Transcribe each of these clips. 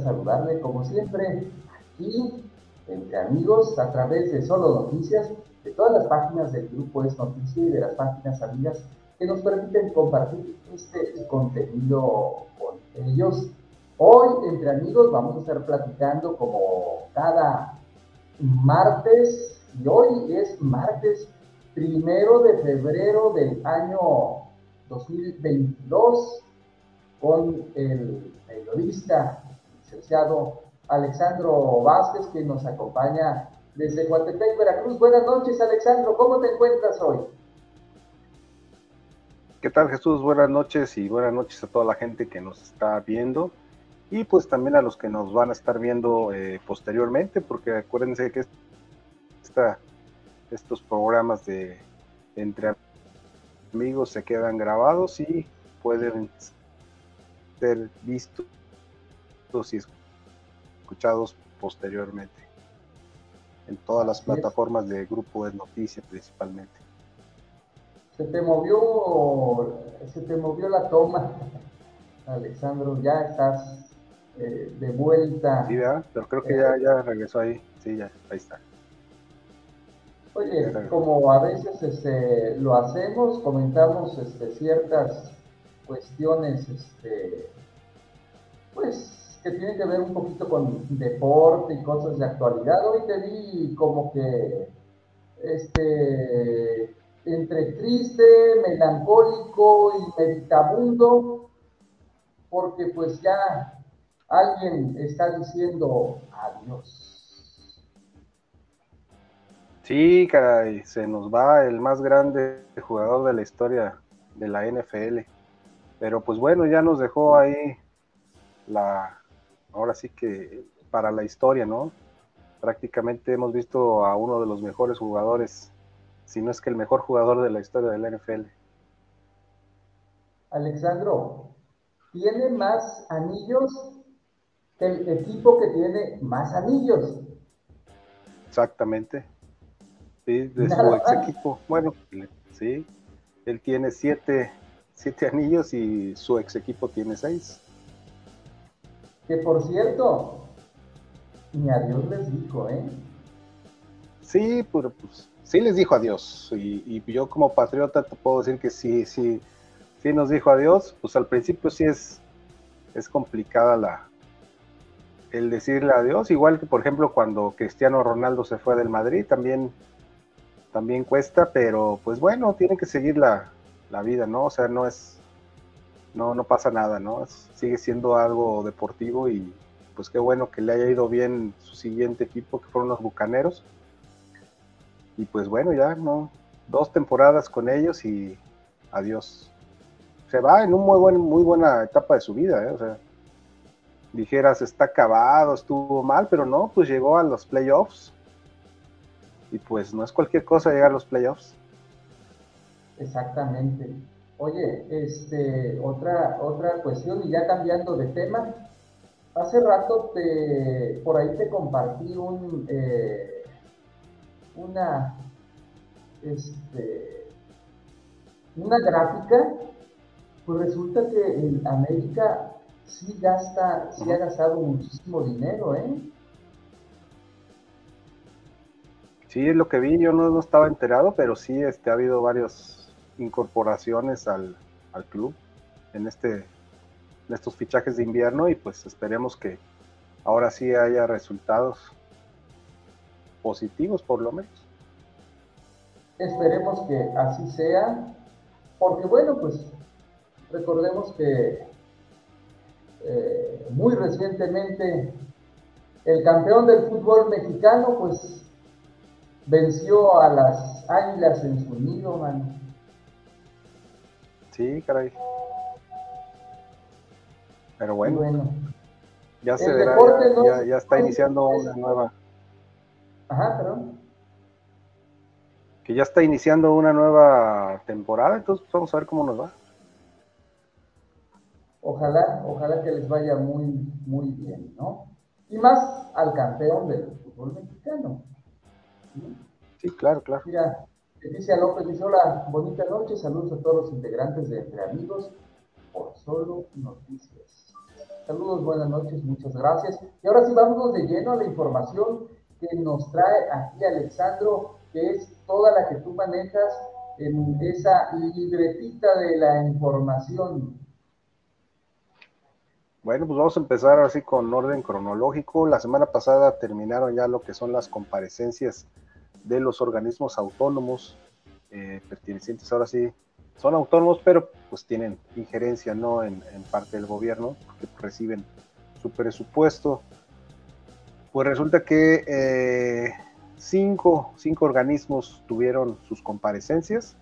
saludarle como siempre aquí entre amigos a través de Solo Noticias, de todas las páginas del grupo Es Noticia y de las páginas amigas que nos permiten compartir este contenido con ellos. Hoy entre amigos vamos a estar platicando como cada martes y hoy es martes primero de febrero del año 2022 con el periodista, Alexandro Vázquez, que nos acompaña desde Guatepec, Veracruz. Buenas noches, Alexandro, ¿cómo te encuentras hoy? ¿Qué tal, Jesús? Buenas noches y buenas noches a toda la gente que nos está viendo y pues también a los que nos van a estar viendo eh, posteriormente, porque acuérdense que estos programas de entre amigos se quedan grabados y pueden ser vistos y escuchados posteriormente en todas las plataformas de Grupo de Noticias principalmente. Se te movió, se te movió la toma, Alexandro, ya estás eh, de vuelta. Sí, pero creo que ya, ya regresó ahí, sí, ya, ahí está. Oye, como a veces este, lo hacemos, comentamos este, ciertas cuestiones, este, pues, que tienen que ver un poquito con deporte y cosas de actualidad. Hoy te vi como que, este, entre triste, melancólico y meditabundo, porque pues ya alguien está diciendo adiós. Sí, caray, se nos va el más grande jugador de la historia de la NFL. Pero pues bueno, ya nos dejó ahí la, ahora sí que para la historia, ¿no? Prácticamente hemos visto a uno de los mejores jugadores, si no es que el mejor jugador de la historia de la NFL. Alexandro, tiene más anillos que el equipo que tiene más anillos. Exactamente de su ex equipo. Bueno, sí, él tiene siete, siete anillos y su ex equipo tiene seis. Que por cierto, ni adiós les dijo, ¿eh? Sí, pero pues sí les dijo adiós. Y, y, yo como patriota te puedo decir que sí, sí, sí nos dijo adiós. Pues al principio sí es, es complicada la, el decirle adiós, igual que por ejemplo cuando Cristiano Ronaldo se fue del Madrid, también también cuesta, pero pues bueno, tienen que seguir la, vida, ¿no? O sea, no es, no, no pasa nada, ¿no? sigue siendo algo deportivo y pues qué bueno que le haya ido bien su siguiente equipo, que fueron los Bucaneros. Y pues bueno, ya, ¿no? Dos temporadas con ellos y adiós. Se va en un muy, buen, muy buena etapa de su vida, ¿eh? O sea, dijeras, está acabado, estuvo mal, pero no, pues llegó a los playoffs y pues no es cualquier cosa llegar a los playoffs. Exactamente. Oye, este, otra, otra cuestión, y ya cambiando de tema, hace rato te, por ahí te compartí un, eh, una, este, una gráfica, pues resulta que en América sí gasta, sí ha gastado muchísimo dinero, ¿eh? Sí, es lo que vi, yo no, estaba enterado, pero sí este, ha habido varias incorporaciones al, club en, este, en estos fichajes de invierno y pues esperemos que ahora sí haya resultados positivos por lo menos. Esperemos que así sea, porque bueno, pues recordemos que eh, muy recientemente el campeón del fútbol mexicano pues venció a las águilas en su nido, man. Sí, caray. Pero bueno, ya se verá, ya, está iniciando una nueva. Ajá, perdón. Que ya está iniciando una nueva temporada, entonces vamos a ver cómo nos va. Ojalá, ojalá que les vaya muy, muy bien, ¿no? Y más al campeón del fútbol mexicano. Sí, claro, claro. Mira, Leticia López dice, hola, bonita noche, saludos a todos los integrantes de Entre Amigos. por Solo Noticias. Saludos, buenas noches, muchas gracias. Y ahora sí, vámonos de lleno a la información que nos trae aquí Alexandro, que es toda la que tú manejas en esa libretita de la información. Bueno, pues vamos a empezar así con orden cronológico. La semana pasada terminaron ya lo que son las comparecencias de los organismos autónomos eh, pertenecientes ahora sí son autónomos, pero pues tienen injerencia no en, parte del gobierno, porque reciben su presupuesto. Pues resulta que eh, cinco, cinco organismos tuvieron sus comparecencias,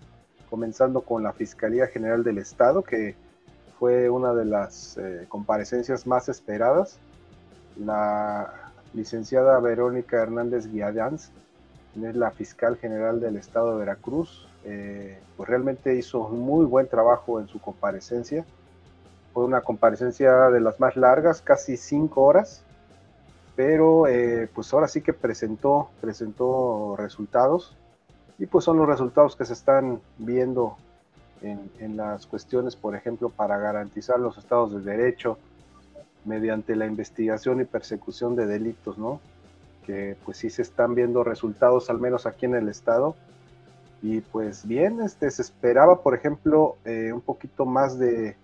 comenzando con la Fiscalía General del Estado, que fue una de las eh, comparecencias más esperadas. La licenciada Verónica Hernández Guiadanz, es la fiscal general del Estado de Veracruz, eh, pues realmente hizo un muy buen trabajo en su comparecencia. Fue una comparecencia de las más largas, casi cinco horas, pero eh, pues ahora sí que presentó, presentó resultados y pues son los resultados que se están viendo en, en las cuestiones, por ejemplo, para garantizar los estados de derecho mediante la investigación y persecución de delitos, ¿no? Pues sí se están viendo resultados, al menos aquí en el estado, y pues bien, este, se esperaba, por ejemplo, eh, un poquito más de,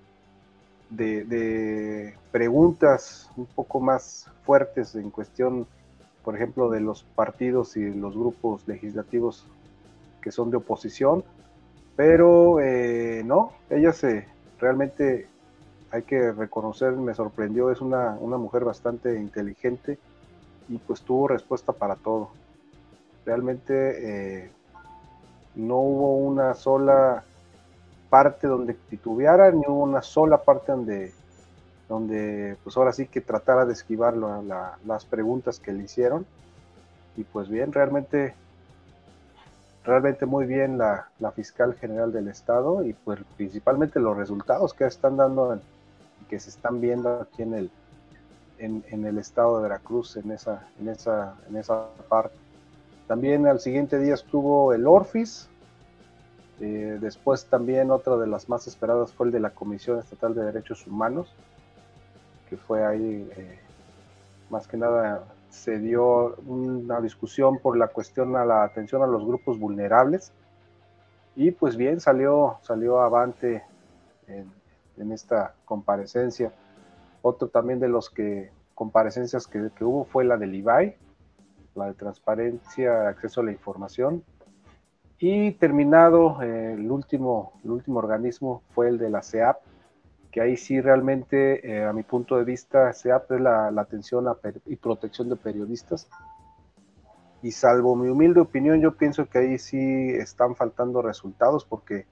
de, preguntas un poco más fuertes en cuestión, por ejemplo, de los partidos y los grupos legislativos que son de oposición, pero eh, no, ella se realmente hay que reconocer, me sorprendió, es una, una mujer bastante inteligente y pues tuvo respuesta para todo. Realmente eh, no hubo una sola parte donde titubeara, ni hubo una sola parte donde, donde pues ahora sí que tratara de esquivar las preguntas que le hicieron. Y pues bien, realmente, realmente muy bien la, fiscal general del estado y pues principalmente los resultados que están dando, que se están viendo aquí en el, en, el estado de Veracruz, en esa, en esa, en esa parte. También al siguiente día estuvo el Orfis. Eh, después también otra de las más esperadas fue el de la Comisión Estatal de Derechos Humanos, que fue ahí, eh, más que nada se dio una discusión por la cuestión a la atención a los grupos vulnerables. Y pues bien, salió, salió avante en, en esta comparecencia. Otro también de los que comparecencias que, hubo fue la del IBAI, la de transparencia, acceso a la información. Y terminado, eh, el, último, el último organismo fue el de la CEAP, que ahí sí realmente, eh, a mi punto de vista, CEAP es la, atención y protección de periodistas. Y salvo mi humilde opinión, yo pienso que ahí sí están faltando resultados porque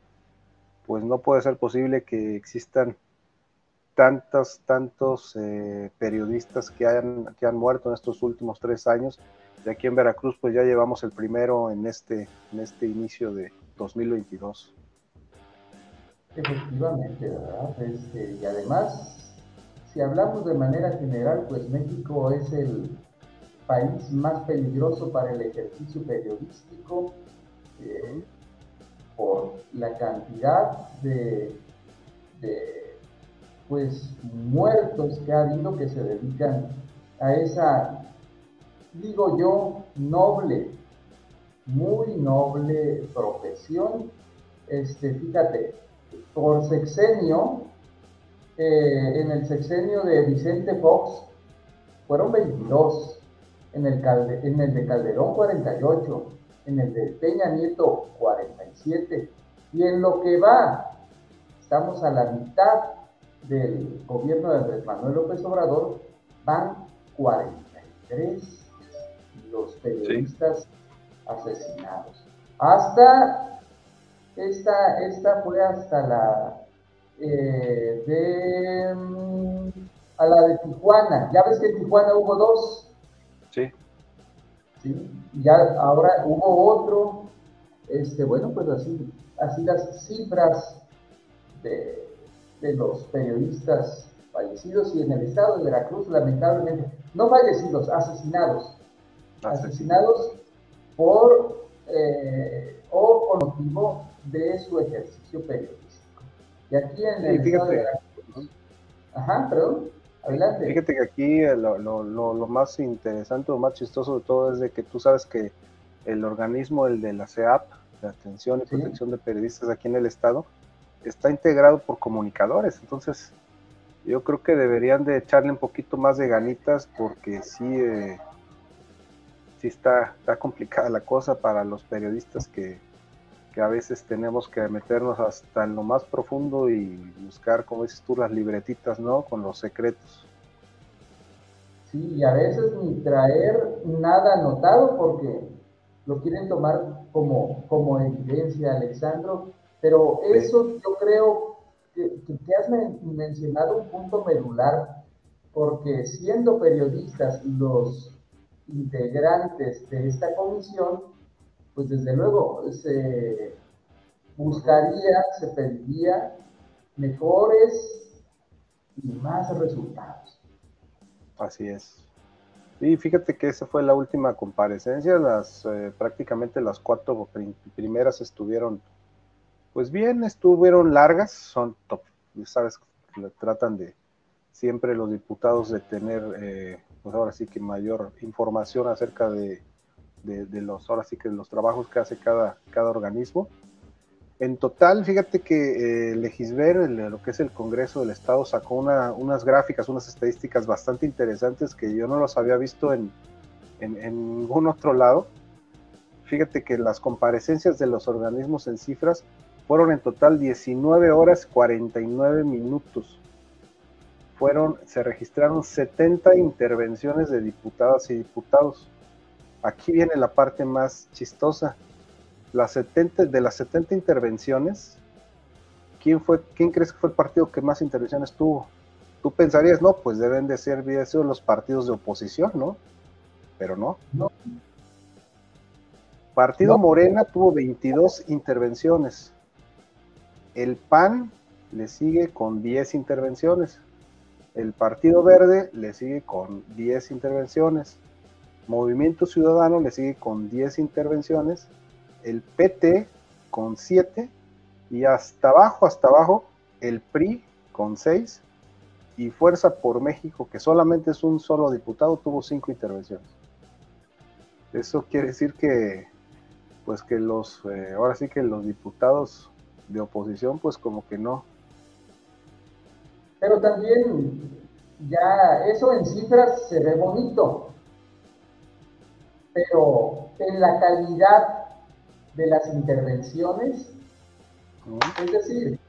pues no puede ser posible que existan tantos, tantos eh, periodistas que, hayan, que han muerto en estos últimos tres años de aquí en Veracruz, pues ya llevamos el primero en este, en este inicio de 2022. Efectivamente, ¿verdad? Este, y además, si hablamos de manera general, pues México es el país más peligroso para el ejercicio periodístico eh, por la cantidad de pues muertos que ha habido que se dedican a esa digo yo, noble, muy noble profesión. Este, fíjate, por sexenio, eh, en el sexenio de Vicente Fox, fueron 22, en el, en el de Calderón 48, en el de Peña Nieto 47, y en lo que va, estamos a la mitad del gobierno de Andrés Manuel López Obrador, van 43 los periodistas asesinados. Hasta, esta, esta fue hasta la eh, de, mm, a la de Tijuana. Ya ves que en Tijuana hubo dos. Sí. Sí, ya ahora hubo otro. Este, bueno, pues así, así las cifras de, de los periodistas fallecidos y en el estado de Veracruz, lamentablemente, no fallecidos, asesinados asesinados por eh, o por motivo de su ejercicio periodístico. Y aquí en el estado de Ajá, perdón. Adelante. Fíjate que aquí eh, lo, lo, lo, más interesante, lo más chistoso de todo es de que tú sabes que el organismo, el de la CEAP, de Atención y Protección de Periodistas aquí en el Estado, está integrado por comunicadores. Entonces, yo creo que deberían de echarle un poquito más de ganitas porque sí, eh, sí está, está complicada la cosa para los periodistas que, que a veces tenemos que meternos hasta en lo más profundo y buscar, como dices tú, las libretitas, ¿no? Con los secretos. Sí, y a veces ni traer nada anotado porque lo quieren tomar como, como evidencia, Alexandro, pero eso yo creo que, que, has mencionado un punto medular, porque siendo periodistas los integrantes de esta comisión, pues desde luego se buscaría, se pediría mejores y más resultados. Así es. Y fíjate que esa fue la última comparecencia, las eh, prácticamente las cuatro primeras estuvieron, pues bien, estuvieron largas, son top, sabes, tratan de siempre los diputados de tener, eh, pues ahora sí que mayor información acerca de de, los, ahora sí que los trabajos que hace cada, cada organismo. En total, fíjate que eh, Legisver, lo que es el Congreso del Estado, sacó unas gráficas, unas estadísticas bastante interesantes que yo no los había visto en, en, ningún otro lado. Fíjate que las comparecencias de los organismos en cifras fueron en total 19 horas 49 minutos. Fueron, se registraron 70 intervenciones de diputadas y diputados aquí viene la parte más chistosa. Las 70, de las 70 intervenciones, ¿quién, fue, ¿quién crees que fue el partido que más intervenciones tuvo? Tú pensarías, no, pues deben de ser sido los partidos de oposición, ¿no? Pero no. no. Partido Morena tuvo 22 intervenciones. El PAN le sigue con 10 intervenciones. El Partido Verde le sigue con 10 intervenciones. Movimiento Ciudadano le sigue con 10 intervenciones, el PT con 7 y hasta abajo, hasta abajo, el PRI con 6 y Fuerza por México, que solamente es un solo diputado, tuvo 5 intervenciones. Eso quiere decir que, pues que los, eh, ahora sí que los diputados de oposición, pues como que no. Pero también ya eso en cifras se ve bonito, pero en la calidad de las intervenciones, es decir,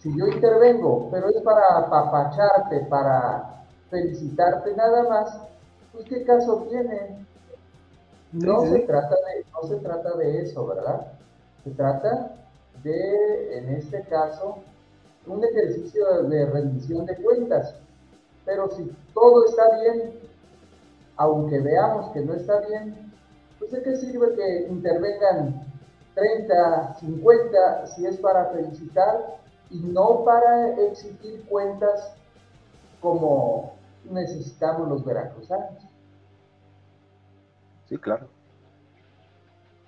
si yo intervengo, pero es para apapacharte, para felicitarte nada más, pues qué caso tiene. No, Se trata de, no se trata de eso, ¿verdad? Se trata de, en este caso, un ejercicio de rendición de cuentas. Pero si todo está bien, aunque veamos que no está bien, pues de qué sirve que intervengan 30, 50 si es para felicitar y no para exigir cuentas como necesitamos los veracruzanos. Sí, claro.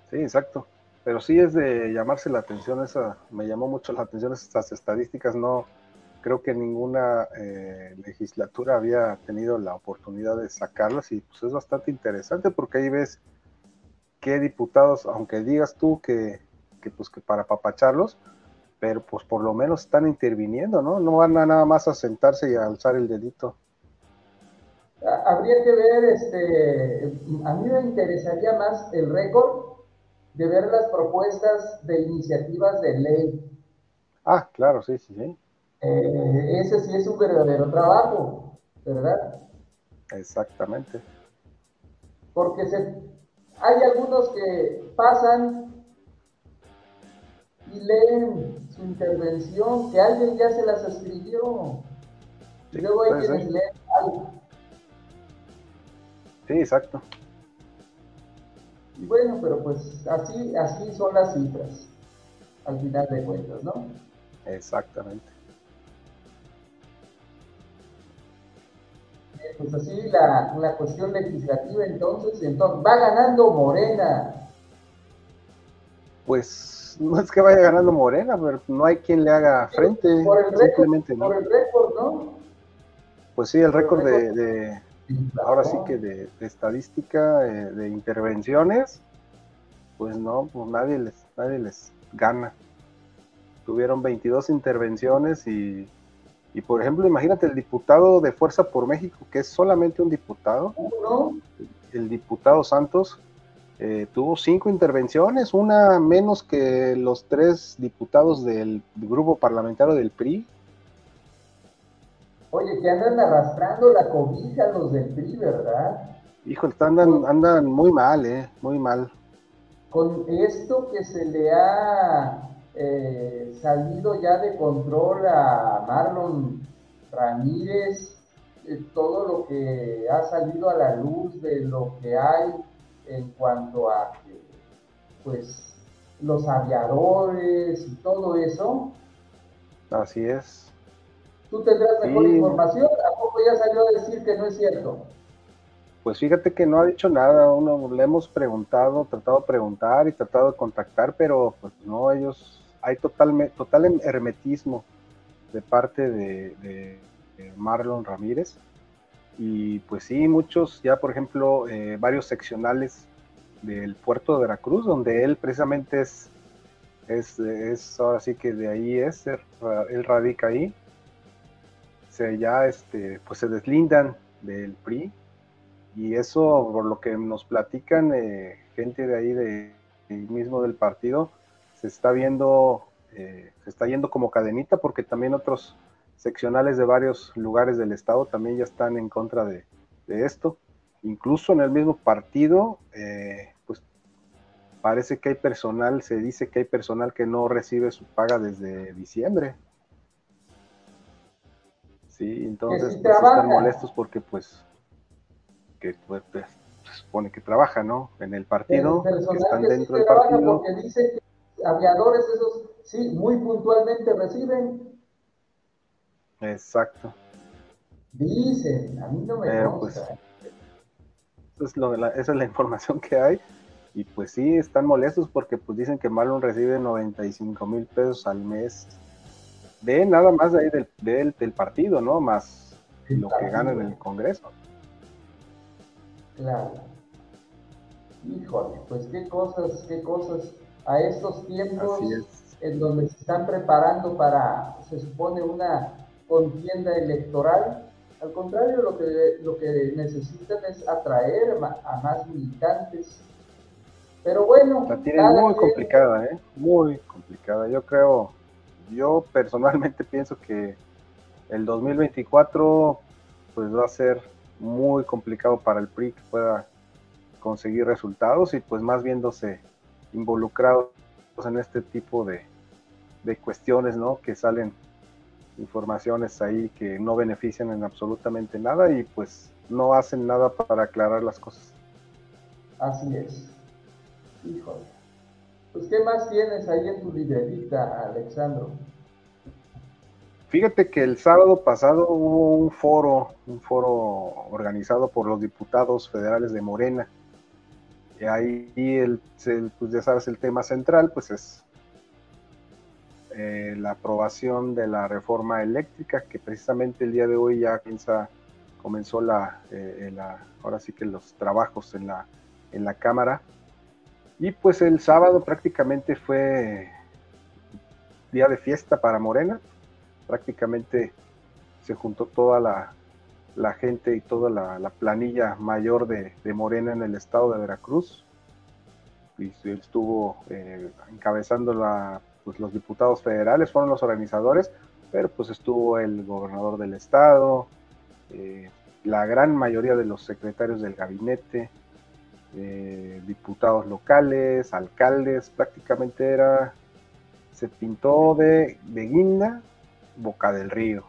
Sí, exacto. Pero sí es de llamarse la atención esa, me llamó mucho la atención estas estadísticas, no, creo que ninguna eh, legislatura había tenido la oportunidad de sacarlas y pues es bastante interesante porque ahí ves qué diputados, aunque digas tú que, pues que para papacharlos, pero pues por lo menos están interviniendo, ¿no? No van a nada más a sentarse y a alzar el dedito. Habría que ver, este, a mí me interesaría más el récord de ver las propuestas de iniciativas de ley. Ah, claro, sí, sí, sí. Eh, ese sí es un verdadero trabajo, ¿verdad? Exactamente. Porque se, hay algunos que pasan y leen su intervención, que alguien ya se las escribió. y luego hay quienes leen algo. Sí, exacto. Y bueno, pero pues así, así son las cifras, al final de cuentas, ¿no? Exactamente. pues así la, cuestión legislativa entonces, entonces va ganando Morena. Pues no es que vaya ganando Morena, pero no hay quien le haga frente. Por el récord, Por el récord, ¿no? Pues sí, el récord de, ahora sí que de, estadística, eh, de intervenciones, pues no, pues nadie les, nadie les gana. Tuvieron 22 intervenciones y, y, por ejemplo, imagínate el diputado de Fuerza por México, que es solamente un diputado, el diputado Santos, eh, tuvo cinco intervenciones, una menos que los tres diputados del grupo parlamentario del PRI. Oye, que andan arrastrando la cobija los del PRI, ¿verdad? Hijo, andan, andan muy mal, ¿eh? Muy mal. Con esto que se le ha eh, salido ya de control a Marlon Ramírez, eh, todo lo que ha salido a la luz de lo que hay en cuanto a pues los aviadores y todo eso. Así es. ¿Tú tendrás mejor información? ¿A poco ya salió a decir que no es cierto? Pues fíjate que no ha dicho nada, uno le hemos preguntado, tratado de preguntar y tratado de contactar, pero pues no, ellos, hay total, total hermetismo de parte de Marlon Ramírez y pues sí, muchos, ya por ejemplo, eh, varios seccionales del puerto de Veracruz, donde él precisamente es, es, ahora sí que de ahí es, él radica ahí, se ya este, pues se deslindan del PRI y eso por lo que nos platican eh, gente de ahí de, mismo del partido se está viendo eh, se está yendo como cadenita porque también otros seccionales de varios lugares del estado también ya están en contra de, esto. Incluso en el mismo partido, eh, pues parece que hay personal, se dice que hay personal que no recibe su paga desde diciembre. Sí, entonces pues, están molestos porque pues que pues, pues, se supone que trabaja, ¿no? En el partido, que están dentro del partido. Porque dice que aviadores esos sí muy puntualmente reciben Exacto. Dicen, a mí no me Pero, pues, esa es la información que hay. Y pues sí, están molestos porque pues dicen que Marlon recibe 95 mil pesos al mes de nada más de ahí del, del, partido, ¿no? Más lo que gana en el Congreso. Claro. Híjole, pues qué cosas, qué cosas. A estos tiempos en donde se están preparando para, se supone, una contienda electoral. Al contrario, lo que, lo que necesitan es atraer a más militantes. Pero bueno. La tienen muy complicada, ¿eh? Muy complicada. Yo creo, yo personalmente pienso que el 2024 pues va a ser muy complicado para el PRI que pueda conseguir resultados y pues más viéndose involucrados en este tipo de, cuestiones, ¿no? Que salen informaciones ahí que no benefician en absolutamente nada y pues no hacen nada para aclarar las cosas. Así es. Híjole. Pues, ¿qué más tienes ahí en tu libretita, Alexandro? Fíjate que el sábado pasado hubo un foro, un foro organizado por los diputados federales de Morena. Y ahí, el, pues ya sabes, el tema central, pues es eh, la aprobación de la reforma eléctrica, que precisamente el día de hoy ya piensa, comenzó eh, la, ahora sí que los trabajos en la, en la Cámara. Y pues el sábado prácticamente fue día de fiesta para Morena. Prácticamente se juntó toda la, gente y toda la, planilla mayor de, Morena en el estado de Veracruz. Y estuvo eh, encabezando la pues los diputados federales fueron los organizadores, pero pues estuvo el gobernador del estado, eh, la gran mayoría de los secretarios del gabinete, eh, diputados locales, alcaldes, prácticamente era, se pintó de, de guinda, boca del río,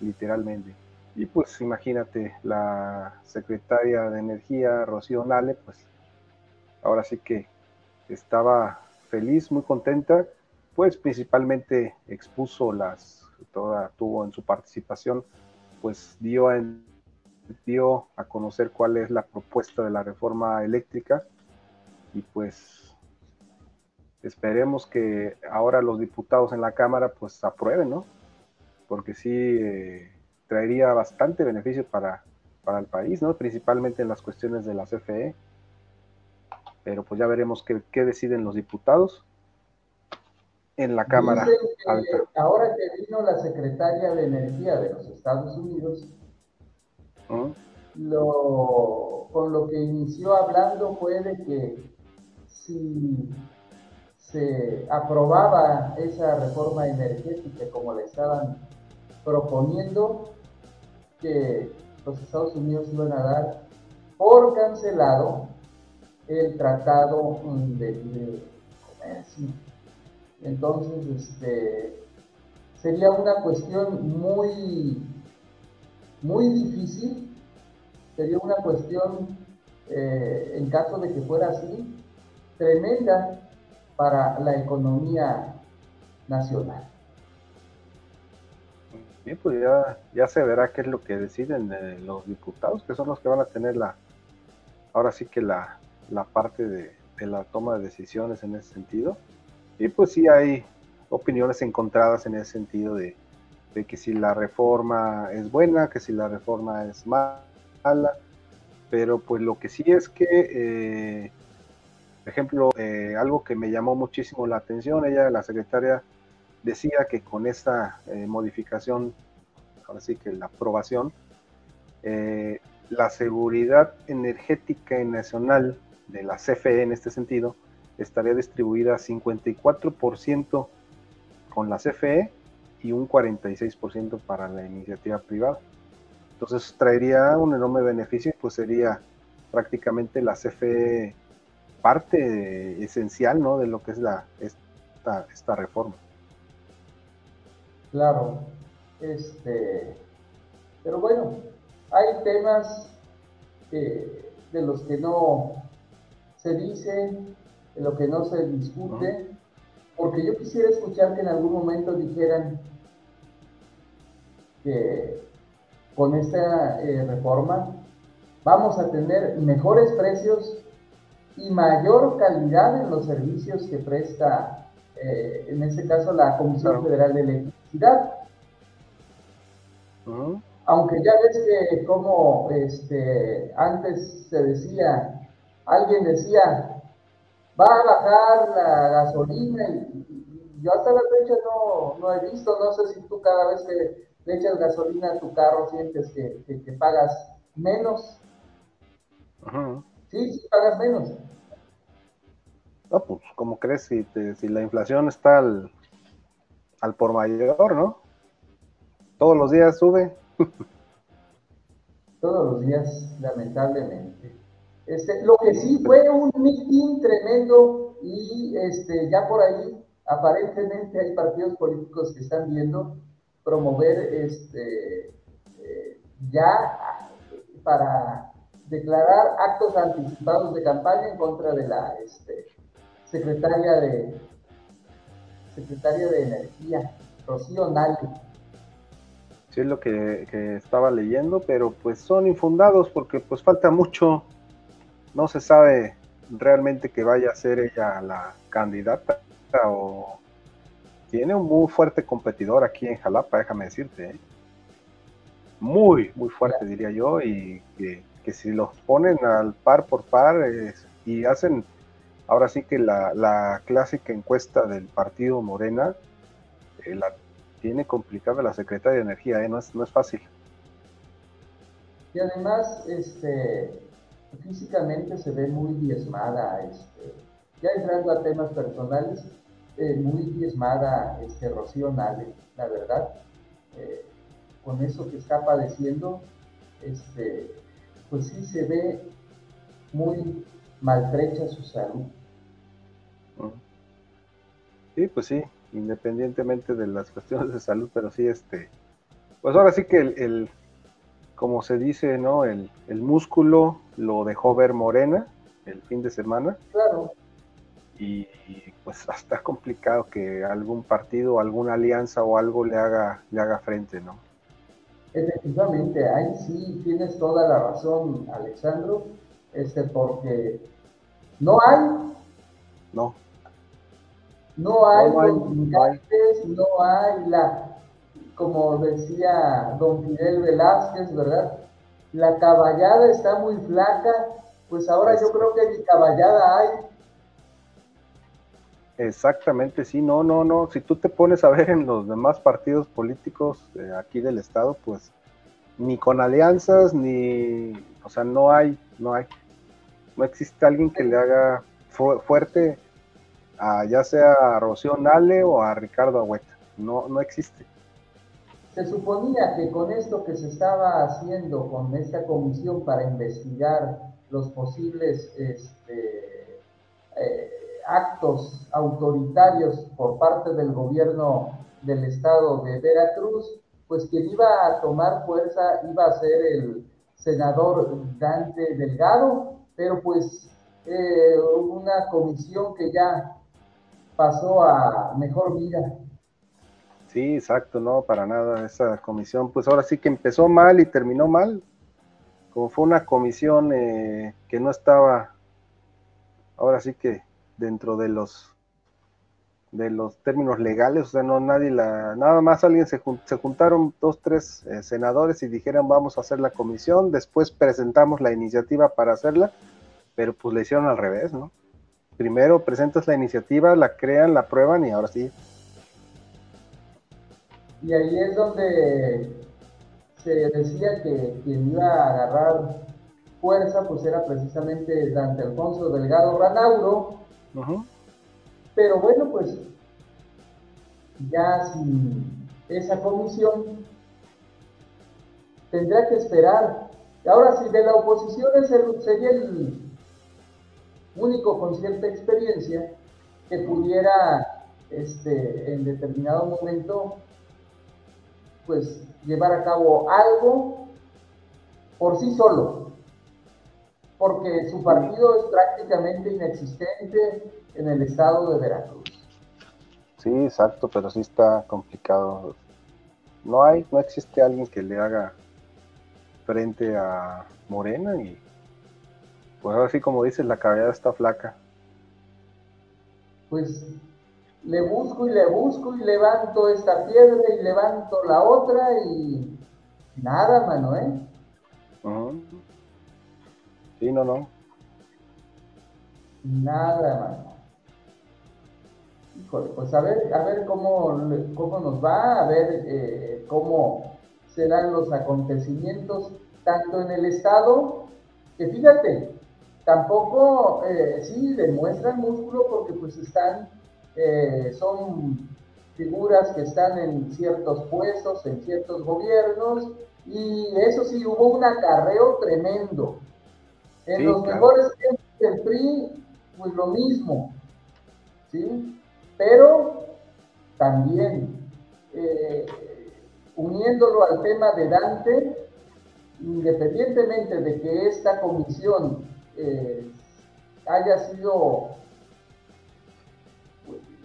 literalmente. Y pues imagínate, la secretaria de Energía, Rocío Nale, pues ahora sí que estaba feliz, muy contenta, pues principalmente expuso las, toda, tuvo en su participación, pues dio a, dio a conocer cuál es la propuesta de la reforma eléctrica y pues esperemos que ahora los diputados en la Cámara pues aprueben, ¿no? Porque sí eh, traería bastante beneficio para, para el país, ¿no? Principalmente en las cuestiones de la CFE. Pero pues ya veremos qué, qué deciden los diputados en la Cámara Ahora que vino la secretaria de Energía de los Estados Unidos, lo, con lo que inició hablando fue de que si se aprobaba esa reforma energética como la estaban proponiendo, que los Estados Unidos iban a dar por cancelado el tratado de libre comercio. Entonces, este, sería una cuestión muy, muy difícil, sería una cuestión, eh, en caso de que fuera así, tremenda para la economía nacional. Bien, pues ya, se verá qué es lo que deciden eh, los diputados, que son los que van a tener la, ahora sí que la, la parte de, de la toma de decisiones en ese sentido. Y pues sí hay opiniones encontradas en ese sentido de, que si la reforma es buena, que si la reforma es mala, pero pues lo que sí es que, eh, por ejemplo, eh, algo que me llamó muchísimo la atención, ella, la secretaria, decía que con esta eh, modificación, ahora sí que la aprobación, la seguridad energética nacional de la CFE en este sentido, estaría distribuida 54% con la CFE y un 46% para la iniciativa privada. Entonces traería un enorme beneficio, pues sería prácticamente la CFE parte esencial ¿no? de lo que es la, esta, esta reforma. Claro, este, pero bueno, hay temas de los que no se dice, de lo que no se discute, porque yo quisiera escuchar que en algún momento dijeran que con esta eh, reforma vamos a tener mejores precios y mayor calidad en los servicios que presta, eh, en este caso, la Comisión Federal de Electricidad. Aunque ya ves que como este, antes se decía, alguien decía, va a bajar la gasolina y, yo hasta la fecha no, no, he visto, no sé si tú cada vez que le echas gasolina a tu carro sientes que, que, pagas menos. Sí, sí, pagas menos. No, pues, ¿cómo crees si, si la inflación está al, al por mayor, no? Todos los días sube. Todos los días, lamentablemente. Este, lo que sí fue un mitin tremendo y este, ya por ahí aparentemente hay partidos políticos que están viendo promover este, eh, ya para declarar actos anticipados de campaña en contra de la este, secretaria de secretaria de Energía, Rocío Nale. Sí, es lo que, que, estaba leyendo, pero pues son infundados porque pues falta mucho no se sabe realmente que vaya a ser ella la candidata o tiene un muy fuerte competidor aquí en Jalapa, déjame decirte. ¿eh? Muy, muy fuerte diría yo y que, si los ponen al par por par y hacen ahora sí que la, clásica encuesta del partido Morena eh, la tiene complicada la secretaria de Energía, ¿eh? no, es, no es fácil. Y además, este, físicamente se ve muy diezmada, este, ya entrando a temas personales, eh, muy diezmada este, Rocío Nale, la verdad, eh, con eso que está padeciendo, este, pues sí se ve muy maltrecha su salud. Sí, pues sí, independientemente de las cuestiones de salud, pero sí, este, pues ahora sí que el como se dice, ¿no? El, músculo lo dejó ver Morena el fin de semana. Claro. Y, pues está complicado que algún partido, alguna alianza o algo le haga, le haga frente, ¿no? Efectivamente, ahí sí tienes toda la razón, Alexandro, este, porque no hay. No. No hay no, no hay la, como decía don Fidel Velázquez, ¿verdad? La caballada está muy flaca, pues ahora yo creo que ni caballada hay. Exactamente, sí, no, no, no. Si tú te pones a ver en los demás partidos políticos aquí del Estado, pues ni con alianzas, ni, o sea, no hay, no hay. No existe alguien que le haga fuerte a ya sea a Rocío Nale o a Ricardo Agüeta. No, no existe. Se suponía que con esto que se estaba haciendo con esta comisión para investigar los posibles este, eh, actos autoritarios por parte del gobierno del estado de Veracruz, pues quien iba a tomar fuerza iba a ser el senador Dante Delgado, pero pues eh, una comisión que ya pasó a mejor vida. Sí, exacto, no, para nada. Esa comisión, pues ahora sí que empezó mal y terminó mal. Como fue una comisión eh, que no estaba, ahora sí que dentro de los de los términos legales, o sea, no nadie la, nada más alguien se, se juntaron dos, tres eh, senadores y dijeron vamos a hacer la comisión, después presentamos la iniciativa para hacerla, pero pues le hicieron al revés, ¿no? Primero presentas la iniciativa, la crean, la prueban y ahora sí. Y ahí es donde se decía que quien iba a agarrar fuerza pues era precisamente Dante Alfonso Delgado Ranauro, pero bueno, pues ya sin esa comisión tendrá que esperar. Ahora, si de la oposición sería el único con cierta experiencia que pudiera este, en determinado momento pues llevar a cabo algo por sí solo, porque su partido es prácticamente inexistente en el estado de Veracruz. Sí, exacto, pero sí está complicado. No hay, no existe alguien que le haga frente a Morena y pues ahora sí como dices, la cabeza está flaca. Pues le busco y le busco y levanto esta piedra y levanto la otra y nada, mano, ¿eh? No, no. Nada, mano. Híjole, pues a ver, a ver cómo, cómo nos va, a ver eh, cómo serán los acontecimientos, tanto en el Estado, que fíjate, tampoco, eh, sí, demuestran músculo porque pues están, eh, son figuras que están en ciertos puestos, en ciertos gobiernos, y eso sí, hubo un acarreo tremendo. En los mejores tiempos del PRI, pues lo mismo, ¿sí? Pero también, eh, uniéndolo al tema de Dante, independientemente de que esta comisión eh, haya sido,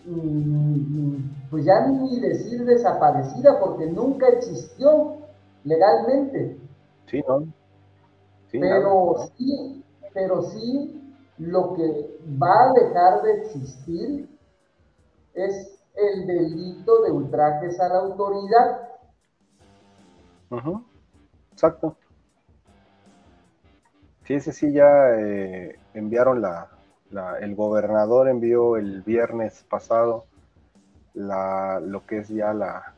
mm, pues ya ni decir desaparecida, porque nunca existió legalmente. Sí, ¿no? Pero sí, pero sí, lo que va a dejar de existir es el delito de ultrajes a la autoridad. Exacto. Sí, ese sí ya eh, enviaron la, el gobernador envió el viernes pasado la, lo que es ya la,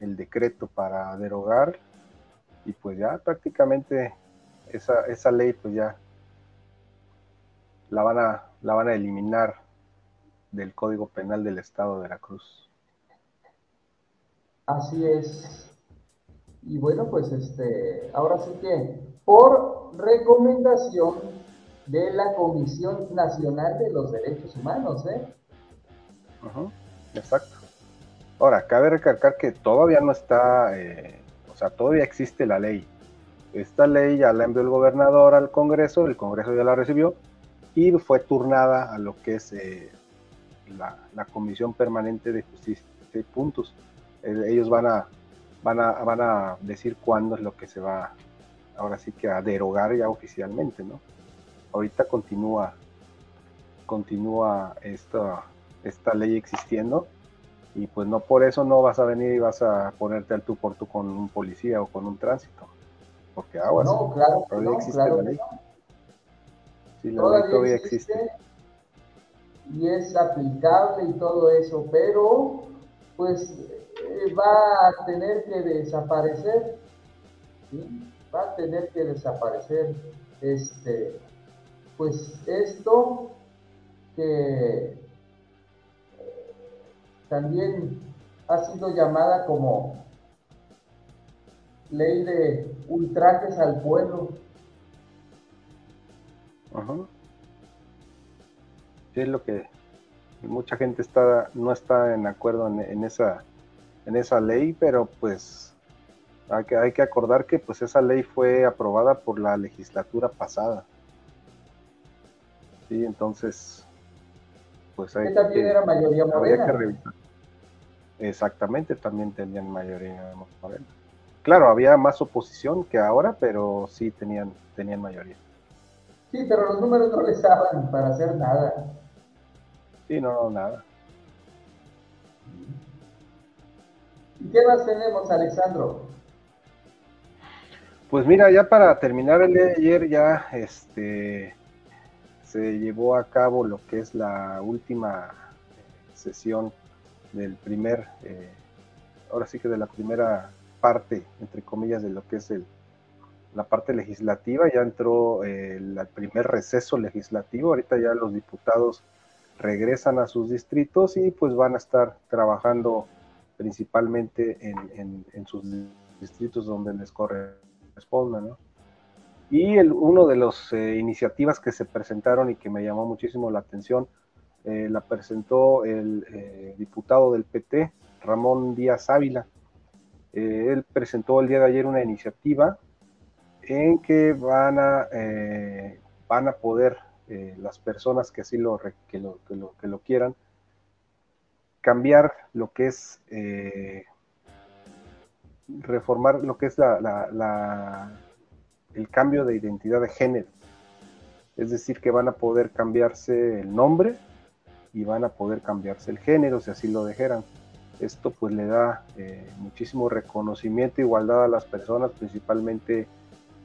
el decreto para derogar y pues ya prácticamente esa, esa ley pues ya la van a, la van a eliminar del Código Penal del Estado de Veracruz. Así es. Y bueno, pues este, ahora sí que por recomendación de la Comisión Nacional de los Derechos Humanos, ¿eh? exacto. Ahora, cabe recalcar que todavía no está, eh, o sea, todavía existe la ley. Esta ley ya la envió el gobernador al Congreso, el Congreso ya la recibió y fue turnada a lo que es eh, la, Comisión Permanente de Justicia Puntos. Ellos van a, van, a, van a decir cuándo es lo que se va, ahora sí que a derogar ya oficialmente, ¿no? Ahorita continúa, continúa esta, esta ley existiendo y pues no por eso no vas a venir y vas a ponerte al tú por tú con un policía o con un tránsito. Porque aguas. No, claro, todavía existe la ley. Sí, la ley todavía existe, Y es aplicable y todo eso, pero pues eh, va a tener que desaparecer. Va a tener que desaparecer este pues esto que también ha sido llamada como ley de ultrajes al pueblo. Ajá. Sí, es lo que mucha gente está, no está en acuerdo en, esa, en esa ley, pero pues hay que, hay que acordar que pues esa ley fue aprobada por la legislatura pasada. Sí, entonces pues hay que también era mayoría morena. que revisar. Exactamente, también tenían mayoría morena. Claro, había más oposición que ahora, pero sí tenían, tenían mayoría. Sí, pero los números no les daban para hacer nada. Sí, no, no, nada. ¿Y qué más tenemos, Alexandro? Pues mira, ya para terminar el día de ayer, ya este se llevó a cabo lo que es la última eh, sesión del primer, eh, ahora sí que de la primera parte, entre comillas, de lo que es el, la parte legislativa. Ya entró eh, el primer receso legislativo. Ahorita ya los diputados regresan a sus distritos y pues van a estar trabajando principalmente en, en sus distritos donde les corresponda, ¿no? Y el, uno de las eh, iniciativas que se presentaron y que me llamó muchísimo la atención, eh, la presentó el diputado del PT, Ramón Díaz Ávila. Él presentó el día de ayer una iniciativa en que van a, van a poder las personas que así lo, que lo, que lo, que lo quieran, cambiar lo que es reformar lo que es la, la, el cambio de identidad de género. Es decir, que van a poder cambiarse el nombre y van a poder cambiarse el género si así lo dejaran. Esto pues le da eh, muchísimo reconocimiento, igualdad a las personas, principalmente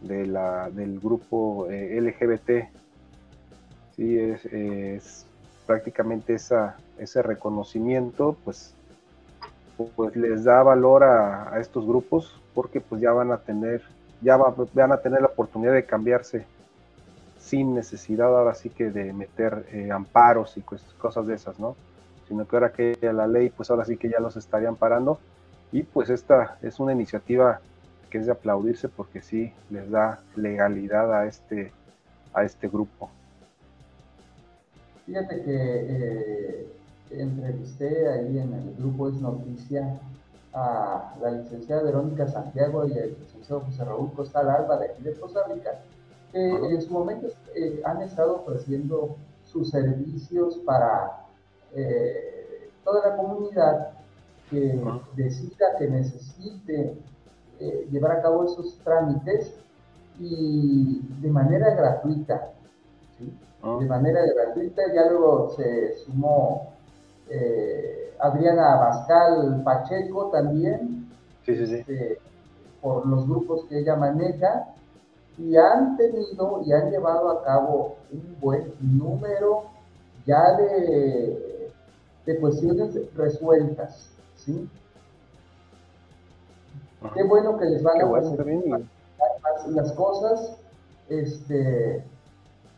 de la, del grupo eh, LGBT. Sí, es, prácticamente esa, ese reconocimiento, pues, pues les da valor a, a estos grupos porque pues ya van a tener ya van a tener la oportunidad de cambiarse sin necesidad ahora sí que de meter eh, amparos y cosas de esas, ¿no? Sino que ahora que la ley, pues ahora sí que ya los estarían parando. Y pues esta es una iniciativa que es de aplaudirse porque sí les da legalidad a este, a este grupo. Fíjate que eh, entrevisté ahí en el grupo Es Noticia a la licenciada Verónica Santiago y el licenciado José Raúl Costa Alba de aquí de Costa Rica, que en su momento eh, han estado ofreciendo sus servicios para eh, toda la comunidad que decida que necesite eh, llevar a cabo esos trámites y de manera gratuita. De manera gratuita, ya luego se sumó Adriana Abascal Pacheco también, este, por los grupos que ella maneja, y han tenido y han llevado a cabo un buen número ya de, de cuestiones resueltas, ¿sí? Qué bueno que les van a bueno, las cosas, este,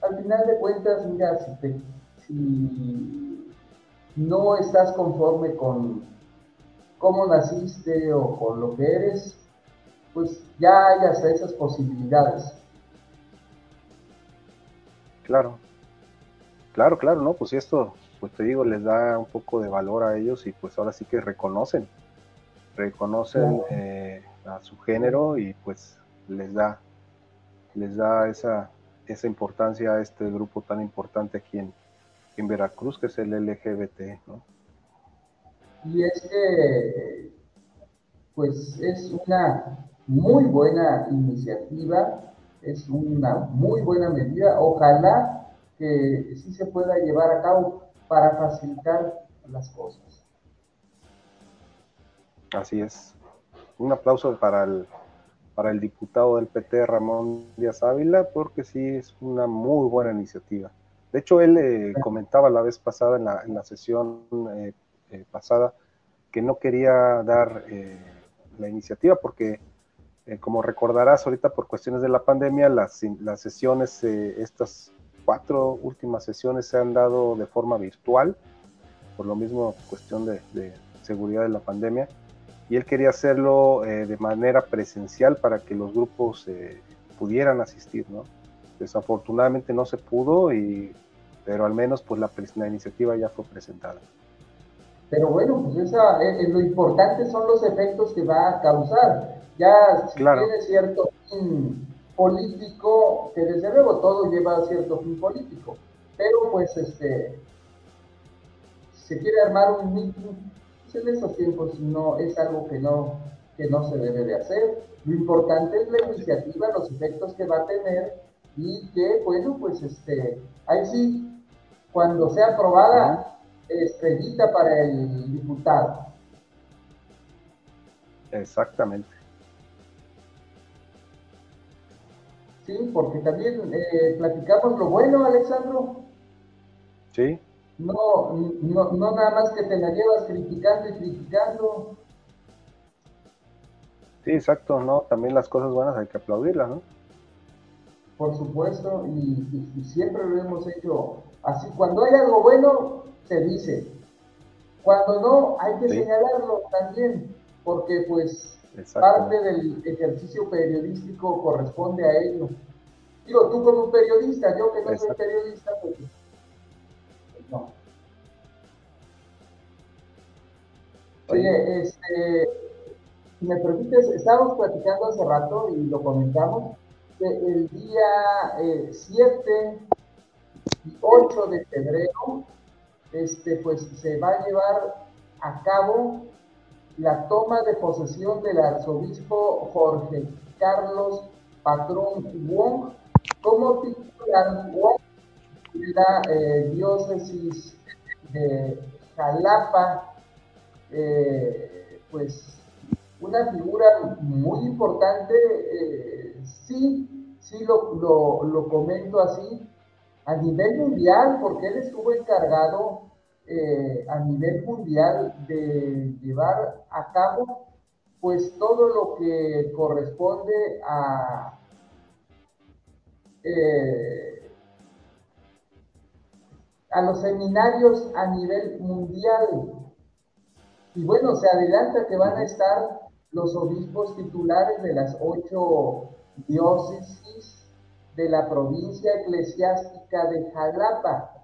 al final de cuentas, mira, si, te, si no estás conforme con cómo naciste o con lo que eres, pues ya hay hasta esas posibilidades. Claro, claro, claro, ¿no? Pues esto, pues te digo, les da un poco de valor a ellos y pues ahora sí que reconocen, reconocen eh, a su género y pues les da, les da esa, esa importancia a este grupo tan importante aquí en, en Veracruz, que es el LGBT, ¿no? Y es que, pues es una muy buena iniciativa, es una muy buena medida, ojalá que sí se pueda llevar a cabo para facilitar las cosas. Así es. Un aplauso para el, para el diputado del PT, Ramón Díaz Ávila, porque sí es una muy buena iniciativa. De hecho, él eh, comentaba la vez pasada, en la, en la sesión eh, eh, pasada, que no quería dar la iniciativa porque, como recordarás, ahorita por cuestiones de la pandemia, las, las sesiones, estas cuatro últimas sesiones se han dado de forma virtual, por lo mismo cuestión de, de seguridad de la pandemia y él quería hacerlo eh, de manera presencial para que los grupos eh, pudieran asistir, ¿no? Desafortunadamente no se pudo, y, pero al menos pues la, la iniciativa ya fue presentada. Pero bueno, pues esa, eh, lo importante son los efectos que va a causar. Ya si tiene cierto fin político, que desde luego todo lleva cierto fin político, pero pues este se quiere armar un meeting en esos tiempos no es algo que no, que no se debe de hacer. Lo importante es la iniciativa, los efectos que va a tener y que, bueno, pues este, ahí sí, cuando sea aprobada, estrellita para el diputado. Exactamente. Sí, porque también eh, platicamos lo bueno, Alexandro. Sí no, no, no nada más que te la llevas criticando y criticando. Sí, exacto, ¿no? También las cosas buenas hay que aplaudirlas, ¿no? Por supuesto, y, siempre lo hemos hecho así. Cuando hay algo bueno, se dice. Cuando no, hay que señalarlo también, porque pues parte del ejercicio periodístico corresponde a ello. Digo, tú como periodista, yo que no soy periodista, pues no. Oye, este, si me permites, estábamos platicando hace rato y lo comentamos, que el día 7 eh, y 8 de febrero, este, pues se va a llevar a cabo la toma de posesión del arzobispo Jorge Carlos Patrón Wong como titular la eh, diócesis de Jalapa, eh, pues una figura muy importante, eh, sí, sí lo, lo, comento así, a nivel mundial, porque él estuvo encargado a nivel mundial de llevar a cabo pues todo lo que corresponde a a los seminarios a nivel mundial. Y bueno, se adelanta que van a estar los obispos titulares de las ocho diócesis de la provincia eclesiástica de Jalapa,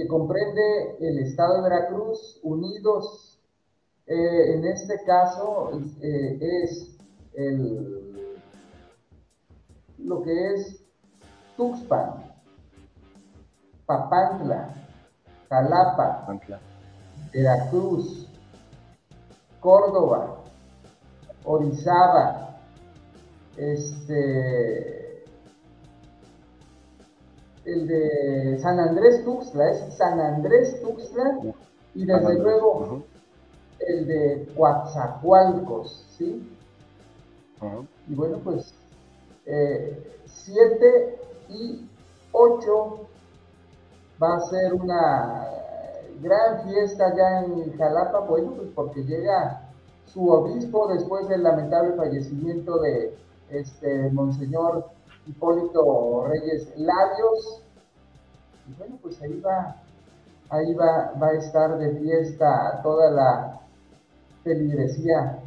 que comprende el estado de Veracruz, unidos, eh, en este caso eh, es el, lo que es Tuxpan, Papantla, Jalapa, Veracruz, Córdoba, Orizaba, este, el de San Andrés Tuxtla, es San Andrés Tuxtla, y desde luego el de Coatzacoalcos, ¿sí? Y bueno, pues, eh, siete y ocho va a ser una gran fiesta ya en Jalapa, bueno, pues porque llega su obispo después del lamentable fallecimiento de este Monseñor Hipólito Reyes Larios. Y bueno, pues ahí va, ahí va, va a estar de fiesta toda la feligresía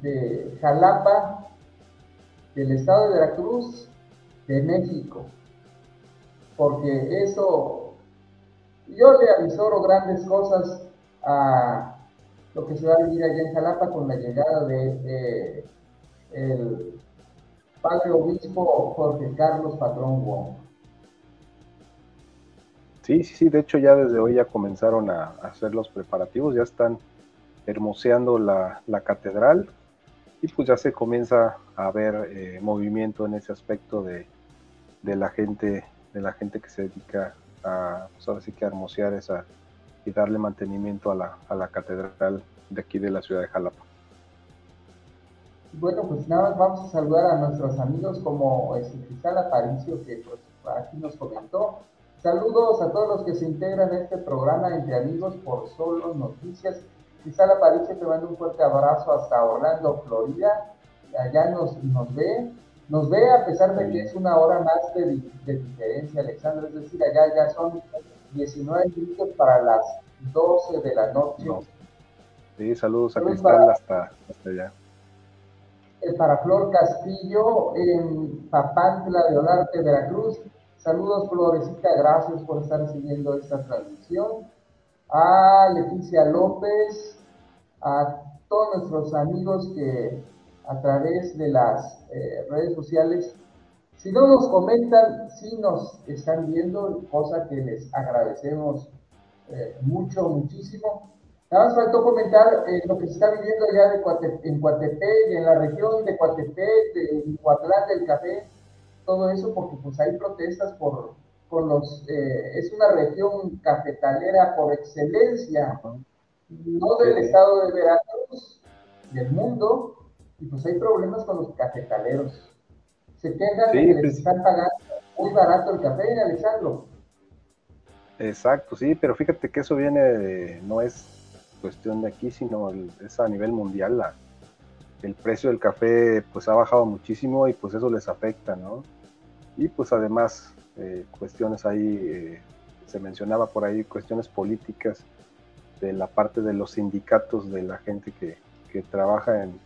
de Jalapa, del estado de Veracruz, de México, porque eso yo le avisoro grandes cosas a lo que se va a vivir allá en Jalapa con la llegada de, el padre obispo Jorge Carlos Patrón Wong. Sí, sí, sí, de hecho ya desde hoy ya comenzaron a, hacer los preparativos, ya están hermoseando la, catedral y pues ya se comienza a ver eh, movimiento en ese aspecto de, de, la gente de la gente que se dedica a, pues que hermosear esa, y darle mantenimiento a la, a la catedral de aquí de la ciudad de Jalapa. Bueno, pues nada más vamos a saludar a nuestros amigos como este, Cristal Aparicio, que pues aquí nos comentó. Saludos a todos los que se integran a este programa entre amigos por solo noticias. Cristal Aparicio te mando un fuerte abrazo hasta Orlando, Florida. Allá nos, nos ve, nos ve a pesar de que es una hora más de, diferencia, Alexandra. Es decir, allá ya son 19 minutos para las 12 de la noche. Sí, saludos a Cristal hasta, hasta allá para Flor Castillo en Papantla de Olarte, Veracruz. Saludos, Florecita, gracias por estar siguiendo esta transmisión. A Leticia López, a todos nuestros amigos que a través de las eh, redes sociales, si no nos comentan, si nos están viendo, cosa que les agradecemos eh, mucho, muchísimo. Nada más faltó comentar eh, lo que se está viviendo allá de en Coatepec, en la región de Coatepec, de Coatlán del Café, todo eso porque pues hay protestas por, por los, eh, es una región cafetalera por excelencia, no del estado de Veracruz, del mundo, y pues hay problemas con los cafetaleros. Se quejan de que les pues están pagando muy barato el café, Alexandro. Exacto, sí, pero fíjate que eso viene de, no es cuestión de aquí, sino es a nivel mundial. La, el precio del café pues ha bajado muchísimo y pues eso les afecta, ¿no? Y pues además eh, cuestiones ahí, eh, se mencionaba por ahí cuestiones políticas de la parte de los sindicatos de la gente que, que trabaja en,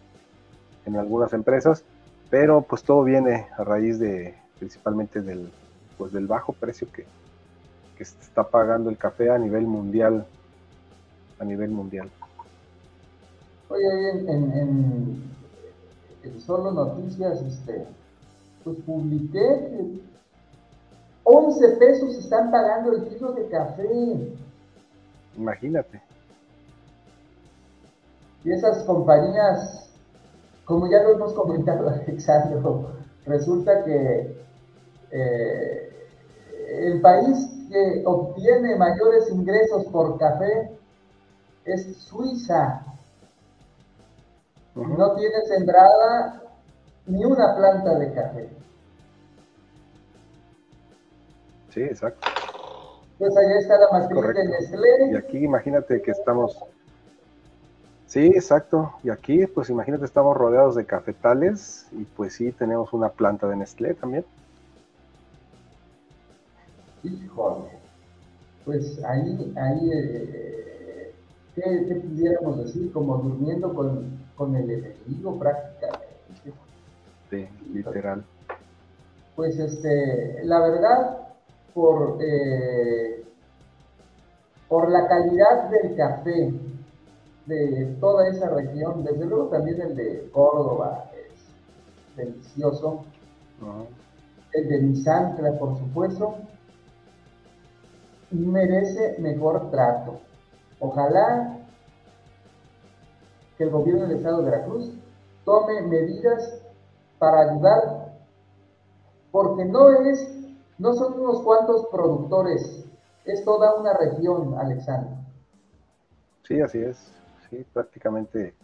en algunas empresas, pero pues todo viene a raíz de principalmente del, pues del bajo precio que, que está pagando el café a nivel mundial a nivel mundial. Oye, en, en, solo noticias, este, pues publiqué que 11 pesos están pagando el kilo de café. Imagínate. Y esas compañías, como ya lo hemos comentado, Alexandro, resulta que eh, el país que obtiene mayores ingresos por café es Suiza. No tiene sembrada ni una planta de café. Sí, exacto. Pues allá está la matriz de Nestlé. Y aquí imagínate que estamos... Sí, exacto. Y aquí, pues imagínate, estamos rodeados de cafetales y pues sí, tenemos una planta de Nestlé también. Híjole. Pues ahí, ahí eh, ¿qué, pudiéramos decir? Como durmiendo con, el enemigo prácticamente. Sí, literal. Pues este, la verdad, por, eh, por la calidad del café de toda esa región, desde luego también el de Córdoba es delicioso, el de Misantla, por supuesto, merece mejor trato. Ojalá que el gobierno del estado de Veracruz tome medidas para ayudar, porque no es, no son unos cuantos productores, es toda una región, Alexander. Sí, así es, sí, prácticamente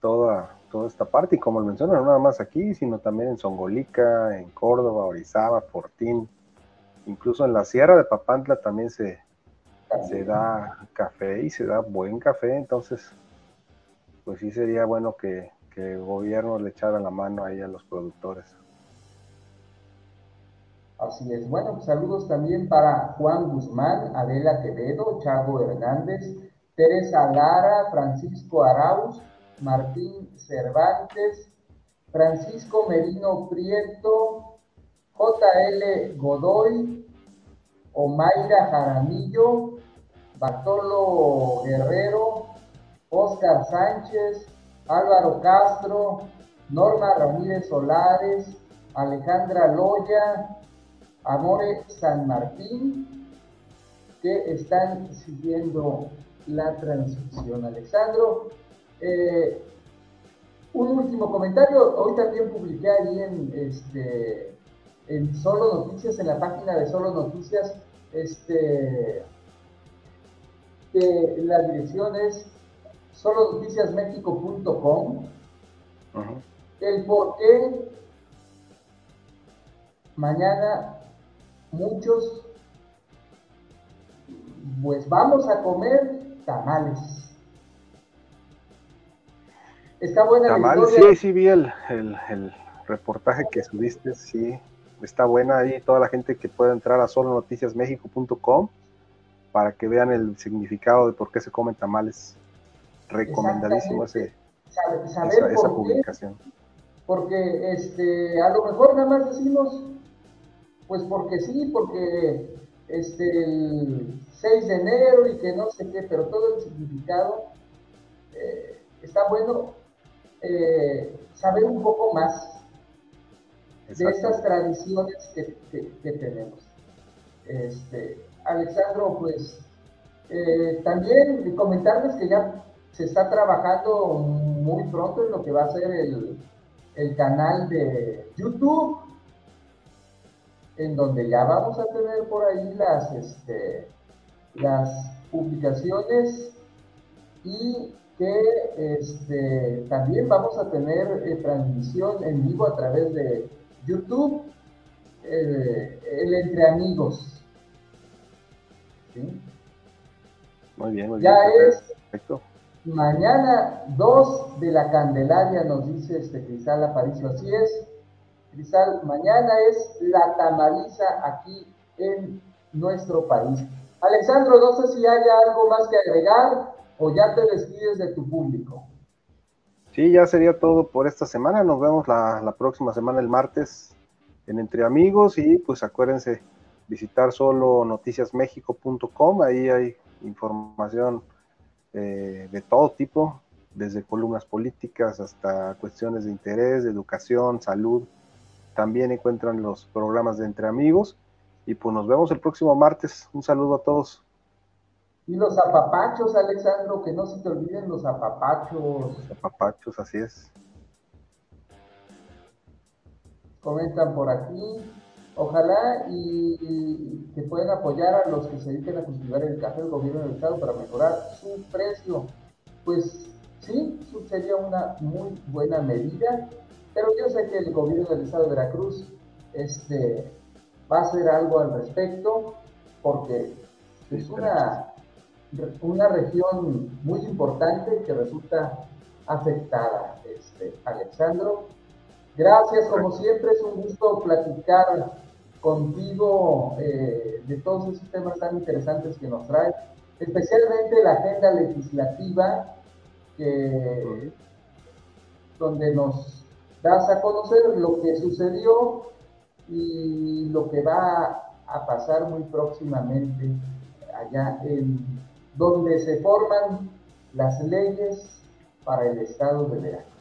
toda, toda esta parte, y como mencionan, no nada más aquí, sino también en Songolica, en Córdoba, Orizaba, Fortín, incluso en la Sierra de Papantla también se, se da café y se da buen café, entonces pues sí sería bueno que, el gobierno le echara la mano ahí a los productores. Así es. Bueno, saludos también para Juan Guzmán, Adela Quevedo, Chago Hernández, Teresa Lara, Francisco Arauz, Martín Cervantes, Francisco Merino Prieto, JL Godoy, Omaira Jaramillo, Bartolo Guerrero, Oscar Sánchez, Álvaro Castro, Norma Ramírez Solares, Alejandra Loya, Amore San Martín, que están siguiendo la transmisión. Alexandro, eh, un último comentario. Hoy también publiqué ahí este, en Solo Noticias, en la página de Solo Noticias, este, que la dirección es solonoticiasmexico.com. El por qué mañana muchos, pues vamos a comer tamales. Está buena tamales, Sí, sí vi el, reportaje que subiste, sí, está buena ahí toda la gente que pueda entrar a solonoticiasmexico.com para que vean el significado de por qué se comen tamales. Recomendadísimo ese, esa, publicación. Porque este, a lo mejor nada más decimos, pues porque sí, porque este, el 6 de enero y que no sé qué, pero todo el significado eh, está bueno eh, saber un poco más de estas tradiciones que, tenemos. Este, Alexandro, pues eh, también comentarles que ya se está trabajando muy pronto en lo que va a ser el, el canal de YouTube en donde ya vamos a tener por ahí las, este, las publicaciones y que este, también vamos a tener eh, transmisión en vivo a través de YouTube, eh, el Entre Amigos. Muy bien, muy bien. Ya es mañana 2 de la Candelaria, nos dice este Cristal Aparicio, así es. Cristal, mañana es la tamaliza aquí en nuestro país. Alexandro, no sé si hay algo más que agregar o ya te despides de tu público. Sí, ya sería todo por esta semana. Nos vemos la, próxima semana, el martes, en Entre Amigos. Y pues acuérdense visitar solo noticiasmexico.com. Ahí hay información eh, de todo tipo, desde columnas políticas hasta cuestiones de interés, de educación, salud, también encuentran los programas de Entre Amigos. Y pues nos vemos el próximo martes. Un saludo a todos. Y los apapachos, Alexandro, que no se te olviden los apapachos. Los apapachos, así es. Comentan por aquí. Ojalá y, que puedan apoyar a los que se dediquen a cultivar el café del gobierno del Estado para mejorar su precio. Pues sí, sería una muy buena medida pero yo sé que el gobierno del estado de Veracruz este, va a hacer algo al respecto porque es una, una región muy importante que resulta afectada, este, Alexandro. Gracias, como siempre, es un gusto platicar contigo eh, de todos esos temas tan interesantes que nos trae, especialmente la agenda legislativa, que, donde nos das a conocer lo que sucedió y lo que va a pasar muy próximamente allá en donde se forman las leyes para el estado de Veracruz.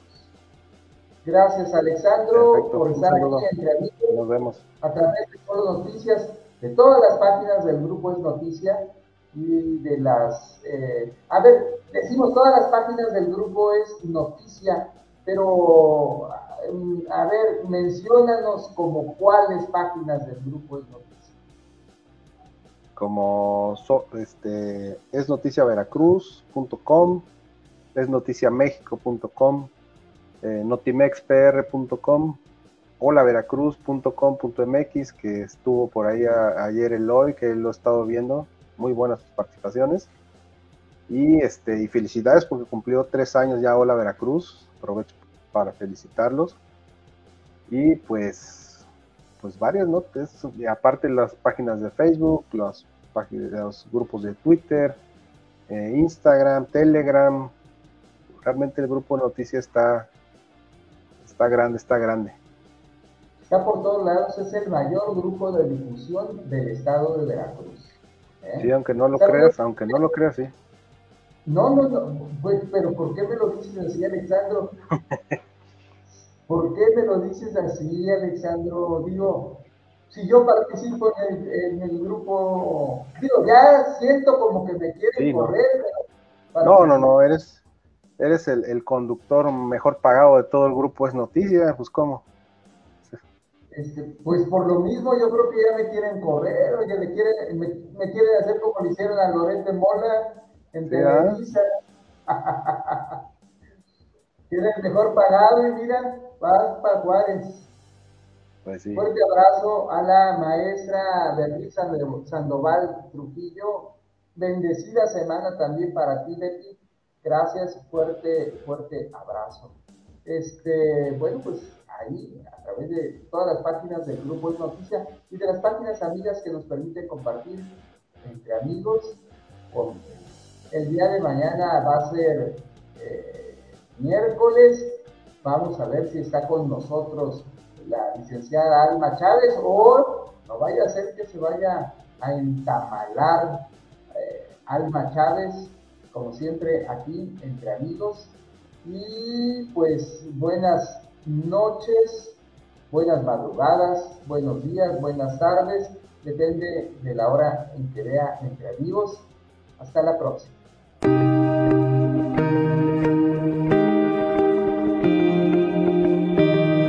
Gracias Alexandro por estar aquí entre amigos. Nos vemos. A través de todas noticias, de todas las páginas del grupo Es Noticia y de las... Eh, a ver, decimos todas las páginas del grupo Es Noticia, pero a ver, menciónanos como cuáles páginas del grupo es noticia. Como este, es noticiaveracruz.com, es noticiamexico.com, eh, notimexpr.com, holaveracruz.com.mx, que estuvo por ahí ayer el hoy, que lo he estado viendo, muy buenas sus participaciones. Y, este, y felicidades porque cumplió tres años ya Hola Veracruz. Aprovecho para felicitarlos. Y pues, pues varias, ¿no? aparte las páginas de Facebook, los, los grupos de Twitter, eh, Instagram, Telegram. Realmente el grupo de noticias está, está grande, está grande. Está por todos lados, es el mayor grupo de difusión del estado de Veracruz. ¿eh? Sí, aunque no lo creas, aunque no lo creas, sí. No, no, no, pues, pero ¿por qué me lo dices así, Alexandro? ¿Por qué me lo dices así, Alexandro? Digo, si yo participo en el, grupo, digo, ya siento como que me quieren correr. No, no, no, eres, eres el, conductor mejor pagado de todo el grupo, es noticia, pues cómo. Este, pues por lo mismo yo creo que ya me quieren correr, oye, me quieren, me, quieren hacer como le hicieron a Lorente Mola, en Televisa. Tienes mejor pagado y mira, vas para Juárez. Pues Fuerte abrazo a la maestra Beatriz Sandoval Trujillo. Bendecida semana también para ti, Betty. Gracias, fuerte, fuerte abrazo. Este, bueno, pues ahí, a través de todas las páginas del Grupo Es Noticia y de las páginas amigas que nos permiten compartir entre amigos. El día de mañana va a ser eh, miércoles. Vamos a ver si está con nosotros la licenciada Alma Chávez o no vaya a ser que se vaya a entamalar eh, Alma Chávez, como siempre aquí entre amigos. Y pues buenas noches, buenas madrugadas, buenos días, buenas tardes, depende de la hora en que vea entre amigos. Hasta la próxima.